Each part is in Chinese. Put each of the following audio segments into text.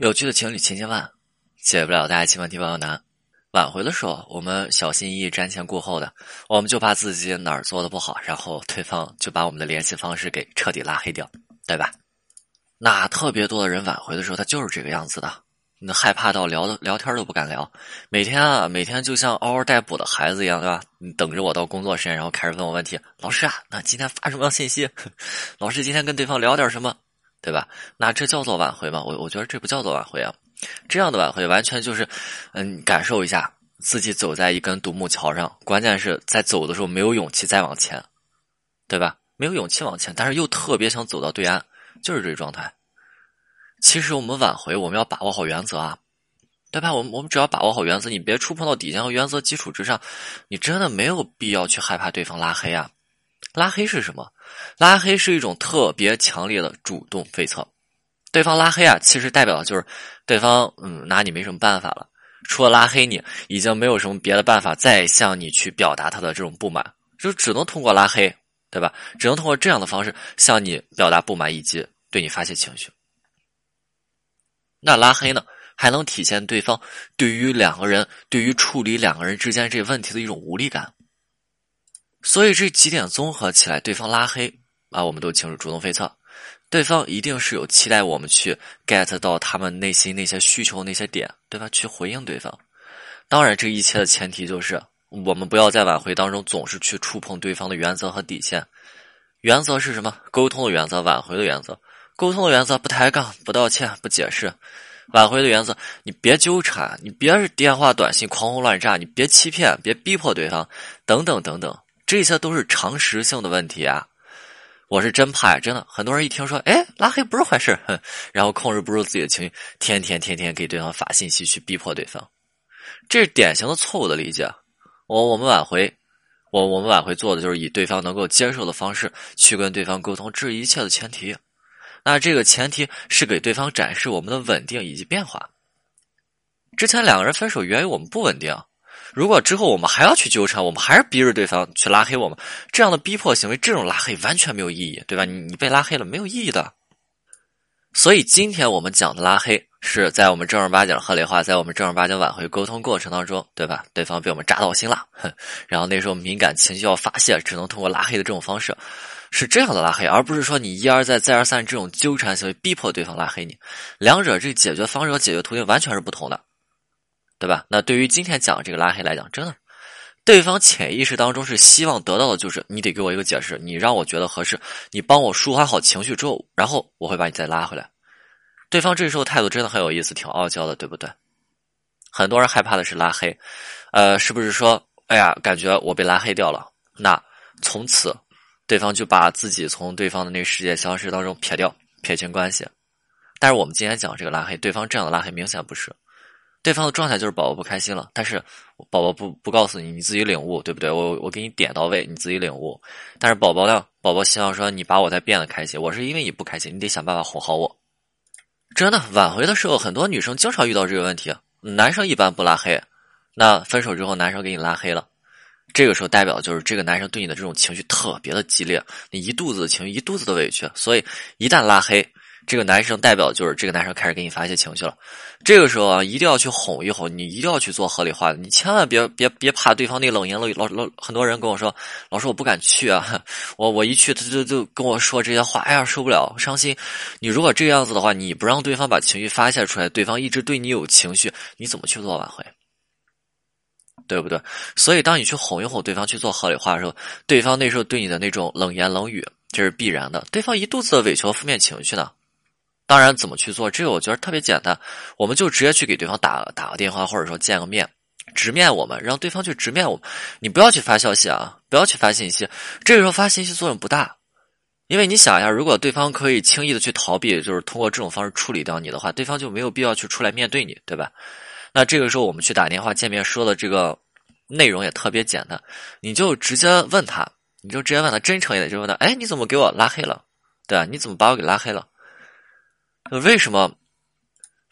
有趣的情侣千千万，解不了大家千万题万难。挽回的时候，我们小心翼翼、瞻前顾后的，我们就怕自己哪儿做的不好，然后对方就把我们的联系方式给彻底拉黑掉，对吧？那特别多的人挽回的时候，他就是这个样子的，那害怕到聊的聊天都不敢聊，每天啊，每天就像嗷嗷待哺的孩子一样，对吧？你等着我到工作时间，然后开始问我问题。老师啊，那今天发什么信息？老师今天跟对方聊点什么？对吧？那这叫做挽回吗？我我觉得这不叫做挽回啊。这样的挽回完全就是，嗯，感受一下自己走在一根独木桥上，关键是在走的时候没有勇气再往前，对吧？没有勇气往前，但是又特别想走到对岸，就是这个状态。其实我们挽回，我们要把握好原则啊，对吧？我们我们只要把握好原则，你别触碰到底线和原则基础之上，你真的没有必要去害怕对方拉黑啊。拉黑是什么？拉黑是一种特别强烈的主动对策。对方拉黑啊，其实代表的就是对方嗯拿你没什么办法了，除了拉黑你，已经没有什么别的办法再向你去表达他的这种不满，就只能通过拉黑，对吧？只能通过这样的方式向你表达不满以及对你发泄情绪。那拉黑呢，还能体现对方对于两个人、对于处理两个人之间这问题的一种无力感。所以这几点综合起来，对方拉黑啊，我们都清楚，主动飞策，对方一定是有期待我们去 get 到他们内心那些需求那些点，对吧？去回应对方。当然，这一切的前提就是我们不要在挽回当中总是去触碰对方的原则和底线。原则是什么？沟通的原则，挽回的原则。沟通的原则，不抬杠，不道歉，不解释。挽回的原则，你别纠缠，你别是电话短信狂轰乱炸，你别欺骗，别逼迫对方，等等等等。这些都是常识性的问题啊！我是真怕呀，真的，很多人一听说，哎，拉黑不是坏事，哼，然后控制不住自己的情绪，天天天天给对方发信息去逼迫对方，这是典型的错误的理解。我我们挽回，我我们挽回做的就是以对方能够接受的方式去跟对方沟通，这是一切的前提。那这个前提是给对方展示我们的稳定以及变化。之前两个人分手源于我们不稳定。如果之后我们还要去纠缠，我们还是逼着对方去拉黑我们，这样的逼迫行为，这种拉黑完全没有意义，对吧？你你被拉黑了，没有意义的。所以今天我们讲的拉黑，是在我们正儿八经的合理化，在我们正儿八经挽回沟通过程当中，对吧？对方被我们扎到心了，哼然后那时候敏感情绪要发泄，只能通过拉黑的这种方式，是这样的拉黑，而不是说你一而再再而三这种纠缠行为逼迫对方拉黑你，两者这解决方式和解决途径完全是不同的。对吧？那对于今天讲这个拉黑来讲，真的，对方潜意识当中是希望得到的就是你得给我一个解释，你让我觉得合适，你帮我抒发好情绪之后，然后我会把你再拉回来。对方这时候态度真的很有意思，挺傲娇的，对不对？很多人害怕的是拉黑，呃，是不是说，哎呀，感觉我被拉黑掉了，那从此对方就把自己从对方的那个世界消失当中撇掉，撇清关系？但是我们今天讲这个拉黑，对方这样的拉黑明显不是。对方的状态就是宝宝不开心了，但是宝宝不不告诉你，你自己领悟，对不对？我我给你点到位，你自己领悟。但是宝宝呢？宝宝希望说你把我再变得开心。我是因为你不开心，你得想办法哄好我。真的，挽回的时候，很多女生经常遇到这个问题。男生一般不拉黑，那分手之后，男生给你拉黑了，这个时候代表就是这个男生对你的这种情绪特别的激烈，你一肚子情绪，一肚子的委屈，所以一旦拉黑。这个男生代表就是这个男生开始给你发泄情绪了，这个时候啊，一定要去哄一哄，你一定要去做合理化的，你千万别别别怕对方那冷言冷语。老老很多人跟我说，老师我不敢去啊，我我一去他就就跟我说这些话，哎呀受不了，伤心。你如果这个样子的话，你不让对方把情绪发泄出来，对方一直对你有情绪，你怎么去做挽回？对不对？所以当你去哄一哄对方去做合理化的时候，对方那时候对你的那种冷言冷语，这是必然的。对方一肚子的委屈和负面情绪呢？当然，怎么去做？这个我觉得特别简单，我们就直接去给对方打打个电话，或者说见个面，直面我们，让对方去直面我们。你不要去发消息啊，不要去发信息。这个时候发信息作用不大，因为你想一下，如果对方可以轻易的去逃避，就是通过这种方式处理掉你的话，对方就没有必要去出来面对你，对吧？那这个时候我们去打电话见面说的这个内容也特别简单，你就直接问他，你就直接问他，真诚一点，就问他，哎，你怎么给我拉黑了？对啊，你怎么把我给拉黑了？为什么？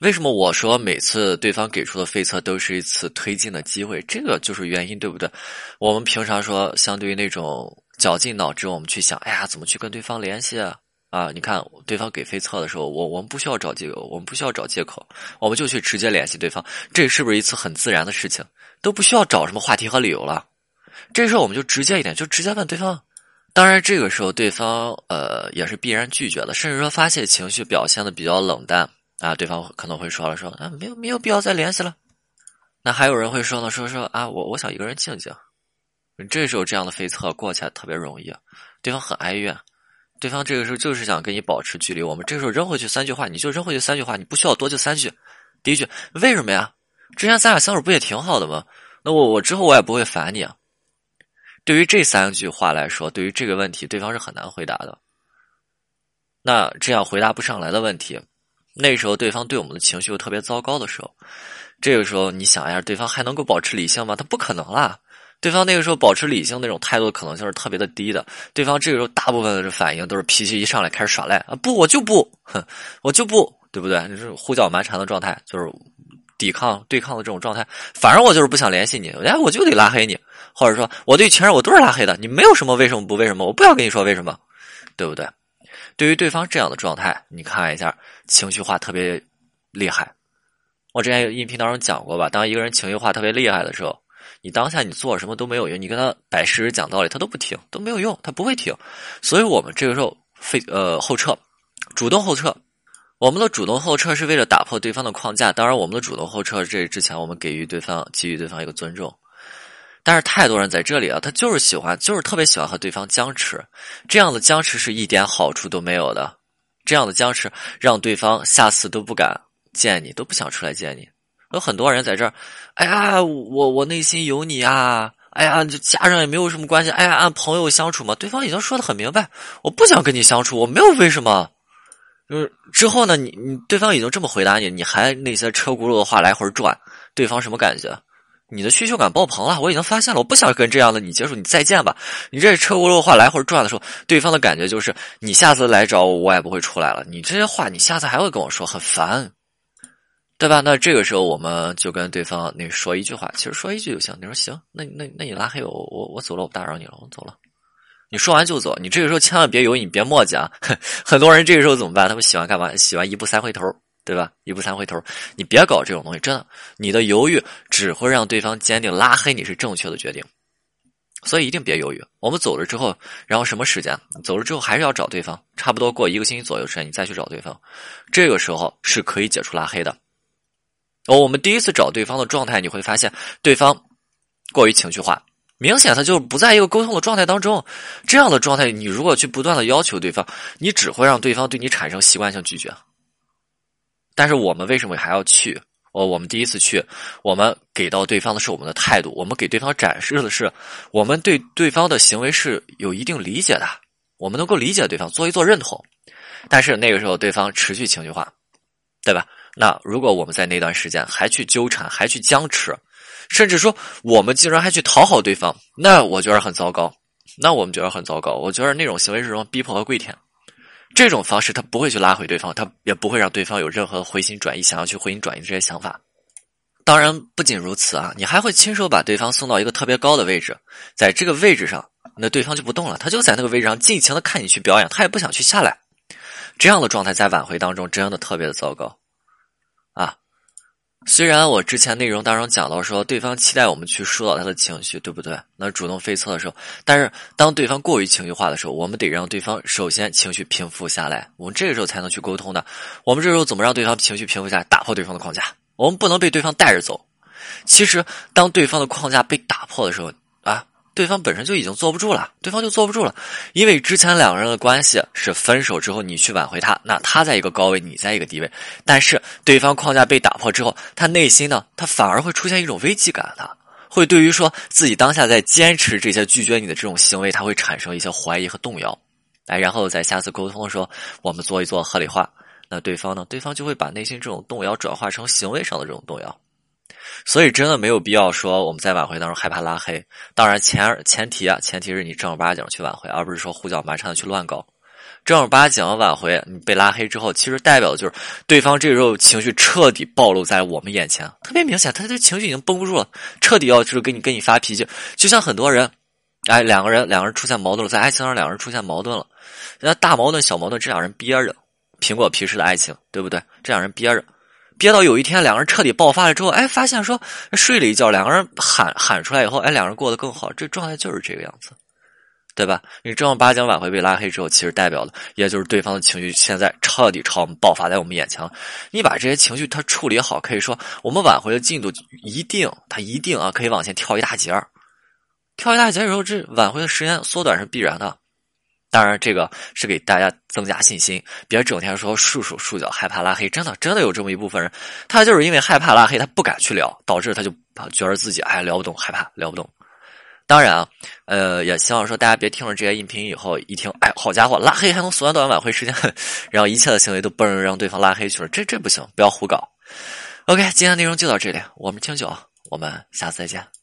为什么我说每次对方给出的费测都是一次推进的机会？这个就是原因，对不对？我们平常说，相对于那种绞尽脑汁，我们去想，哎呀，怎么去跟对方联系？啊，你看对方给飞测的时候，我我们不需要找借口，我们不需要找借口，我们就去直接联系对方，这是不是一次很自然的事情？都不需要找什么话题和理由了。这时候我们就直接一点，就直接问对方。当然，这个时候对方呃也是必然拒绝的，甚至说发泄情绪表现的比较冷淡啊，对方可能会说了说啊没有没有必要再联系了。那还有人会说呢，说说啊我我想一个人静静。这时候这样的飞测过起来特别容易，对方很哀怨。对方这个时候就是想跟你保持距离，我们这个时候扔回去三句话，你就扔回去三句话，你不需要多就三句。第一句，为什么呀？之前咱俩相处不也挺好的吗？那我我之后我也不会烦你啊。对于这三句话来说，对于这个问题，对方是很难回答的。那这样回答不上来的问题，那时候对方对我们的情绪又特别糟糕的时候，这个时候你想一下，对方还能够保持理性吗？他不可能啦。对方那个时候保持理性那种态度的可能性是特别的低的。对方这个时候大部分的反应都是脾气一上来开始耍赖啊！不，我就不，哼，我就不，对不对？就是胡搅蛮缠的状态，就是抵抗、对抗的这种状态。反正我就是不想联系你，哎，我就得拉黑你，或者说我对情人我都是拉黑的，你没有什么为什么不为什么，我不要跟你说为什么，对不对？对于对方这样的状态，你看一下情绪化特别厉害。我之前有音频当中讲过吧，当一个人情绪化特别厉害的时候。你当下你做什么都没有用，你跟他摆事实讲道理，他都不听，都没有用，他不会听。所以我们这个时候非呃后撤，主动后撤。我们的主动后撤是为了打破对方的框架。当然，我们的主动后撤这之前，我们给予对方给予对方一个尊重。但是太多人在这里啊，他就是喜欢，就是特别喜欢和对方僵持。这样的僵持是一点好处都没有的。这样的僵持让对方下次都不敢见你，都不想出来见你。有很多人在这儿，哎呀，我我内心有你啊，哎呀，就家人也没有什么关系，哎呀，按朋友相处嘛。对方已经说的很明白，我不想跟你相处，我没有为什么。就是之后呢，你你对方已经这么回答你，你还那些车轱辘的话来回转，对方什么感觉？你的需求感爆棚了，我已经发现了，我不想跟这样的你接触，你再见吧。你这车轱辘话来回转的时候，对方的感觉就是，你下次来找我，我也不会出来了。你这些话，你下次还会跟我说，很烦。对吧？那这个时候我们就跟对方那说一句话，其实说一句就行。你说行，那那那你拉黑我，我我走了，我不打扰你了，我走了。你说完就走，你这个时候千万别犹豫，你别磨叽啊。很多人这个时候怎么办？他们喜欢干嘛？喜欢一步三回头，对吧？一步三回头，你别搞这种东西，真的，你的犹豫只会让对方坚定拉黑你是正确的决定。所以一定别犹豫。我们走了之后，然后什么时间？走了之后还是要找对方，差不多过一个星期左右时间，你再去找对方。这个时候是可以解除拉黑的。哦，我们第一次找对方的状态，你会发现对方过于情绪化，明显他就不在一个沟通的状态当中。这样的状态，你如果去不断的要求对方，你只会让对方对你产生习惯性拒绝。但是我们为什么还要去？哦，我们第一次去，我们给到对方的是我们的态度，我们给对方展示的是我们对对方的行为是有一定理解的，我们能够理解对方，做一做认同。但是那个时候对方持续情绪化，对吧？那如果我们在那段时间还去纠缠，还去僵持，甚至说我们竟然还去讨好对方，那我觉得很糟糕。那我们觉得很糟糕。我觉得那种行为是什么？逼迫和跪舔。这种方式他不会去拉回对方，他也不会让对方有任何回心转意，想要去回心转意这些想法。当然，不仅如此啊，你还会亲手把对方送到一个特别高的位置，在这个位置上，那对方就不动了，他就在那个位置上尽情的看你去表演，他也不想去下来。这样的状态在挽回当中真的特别的糟糕。虽然我之前内容当中讲到说对方期待我们去疏导他的情绪，对不对？那主动飞测的时候，但是当对方过于情绪化的时候，我们得让对方首先情绪平复下来，我们这个时候才能去沟通的。我们这时候怎么让对方情绪平复下来，打破对方的框架？我们不能被对方带着走。其实，当对方的框架被打破的时候，对方本身就已经坐不住了，对方就坐不住了，因为之前两个人的关系是分手之后你去挽回他，那他在一个高位，你在一个低位，但是对方框架被打破之后，他内心呢，他反而会出现一种危机感的，会对于说自己当下在坚持这些拒绝你的这种行为，他会产生一些怀疑和动摇，哎，然后在下次沟通的时候，我们做一做合理化，那对方呢，对方就会把内心这种动摇转化成行为上的这种动摇。所以真的没有必要说我们在挽回当中害怕拉黑。当然前前提啊，前提是你正儿八经去挽回，而不是说胡搅蛮缠的去乱搞。正儿八经的挽回，你被拉黑之后，其实代表的就是对方这个时候情绪彻底暴露在我们眼前，特别明显，他的情绪已经绷不住了，彻底要就是跟你跟你发脾气。就像很多人哎，两个人两个人出现矛盾了，在爱情上两个人出现矛盾了，那大矛盾小矛盾，这两人憋着，苹果皮式的爱情，对不对？这两人憋着，憋到有一天两个人彻底爆发了之后，哎，发现说睡了一觉，两个人喊喊出来以后，哎，两个人过得更好，这状态就是这个样子。对吧？你正儿八经挽回被拉黑之后，其实代表的也就是对方的情绪现在彻底朝我们爆发在我们眼前了。你把这些情绪他处理好，可以说我们挽回的进度一定，他一定啊可以往前跳一大截儿。跳一大截儿以后，这挽回的时间缩短是必然的。当然，这个是给大家增加信心，别整天说束手束脚，害怕拉黑。真的，真的有这么一部分人，他就是因为害怕拉黑，他不敢去聊，导致他就觉得自己哎聊不动，害怕聊不动。当然啊，呃，也希望说大家别听了这些音频以后一听，哎，好家伙，拉黑还能缩短挽回时间，然后一切的行为都不能让对方拉黑去了，这这不行，不要胡搞。OK，今天内容就到这里，我们清酒，我们下次再见。